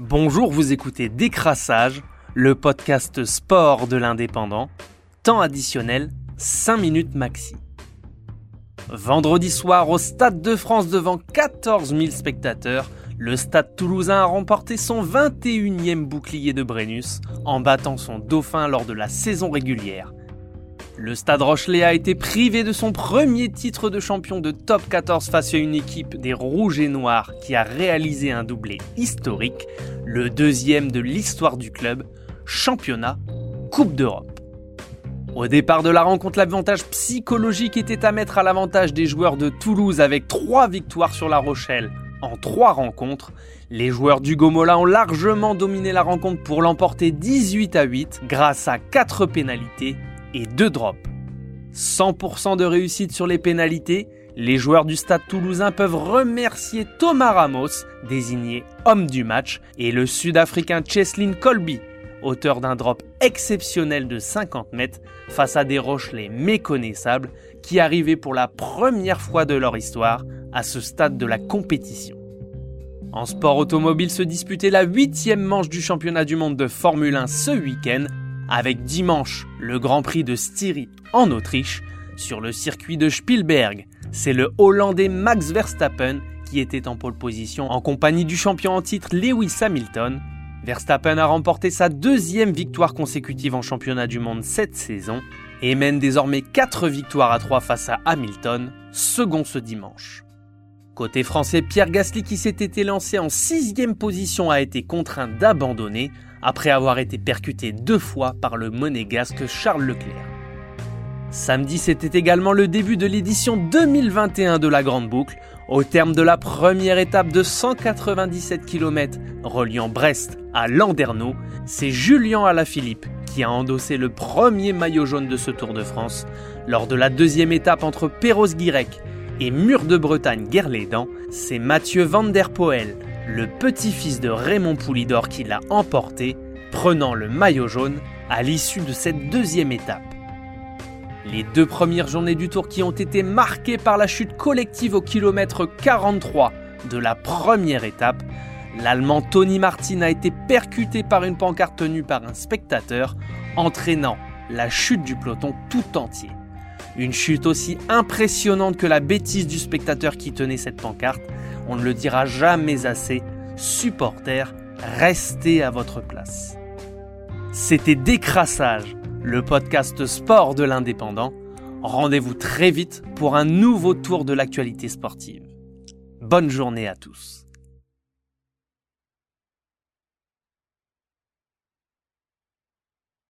Bonjour, vous écoutez Décrassage, le podcast sport de l'indépendant. Temps additionnel, 5 minutes maxi. Vendredi soir, au Stade de France devant 14 000 spectateurs, le Stade toulousain a remporté son 21e bouclier de Brennus en battant son dauphin lors de la saison régulière. Le Stade Rochelet a été privé de son premier titre de champion de top 14 face à une équipe des Rouges et Noirs qui a réalisé un doublé historique, le deuxième de l'histoire du club, championnat, Coupe d'Europe. Au départ de la rencontre, l'avantage psychologique était à mettre à l'avantage des joueurs de Toulouse avec trois victoires sur La Rochelle en trois rencontres. Les joueurs du Gomola ont largement dominé la rencontre pour l'emporter 18 à 8 grâce à quatre pénalités et 2 drops. 100% de réussite sur les pénalités, les joueurs du stade toulousain peuvent remercier Thomas Ramos, désigné homme du match, et le sud-africain Cheslin Colby, auteur d'un drop exceptionnel de 50 mètres face à des Rochelais méconnaissables qui arrivaient pour la première fois de leur histoire à ce stade de la compétition. En sport automobile se disputait la huitième manche du championnat du monde de Formule 1 ce week-end avec dimanche le Grand Prix de Styrie en Autriche sur le circuit de Spielberg. C'est le Hollandais Max Verstappen qui était en pole position en compagnie du champion en titre Lewis Hamilton. Verstappen a remporté sa deuxième victoire consécutive en championnat du monde cette saison et mène désormais 4 victoires à 3 face à Hamilton, second ce dimanche. Côté français, Pierre Gasly qui s'était lancé en sixième position a été contraint d'abandonner après avoir été percuté deux fois par le monégasque Charles Leclerc. Samedi, c'était également le début de l'édition 2021 de la Grande Boucle, au terme de la première étape de 197 km reliant Brest à Landerneau, c'est Julien Alaphilippe qui a endossé le premier maillot jaune de ce Tour de France lors de la deuxième étape entre Perros-Guirec et Mur de Bretagne Guerlédan, c'est Mathieu Van der Poel le petit-fils de Raymond Poulidor qui l'a emporté, prenant le maillot jaune à l'issue de cette deuxième étape. Les deux premières journées du tour qui ont été marquées par la chute collective au kilomètre 43 de la première étape, l'Allemand Tony Martin a été percuté par une pancarte tenue par un spectateur, entraînant la chute du peloton tout entier. Une chute aussi impressionnante que la bêtise du spectateur qui tenait cette pancarte, on ne le dira jamais assez, supporters, restez à votre place. C'était Décrassage, le podcast sport de l'indépendant. Rendez-vous très vite pour un nouveau tour de l'actualité sportive. Bonne journée à tous.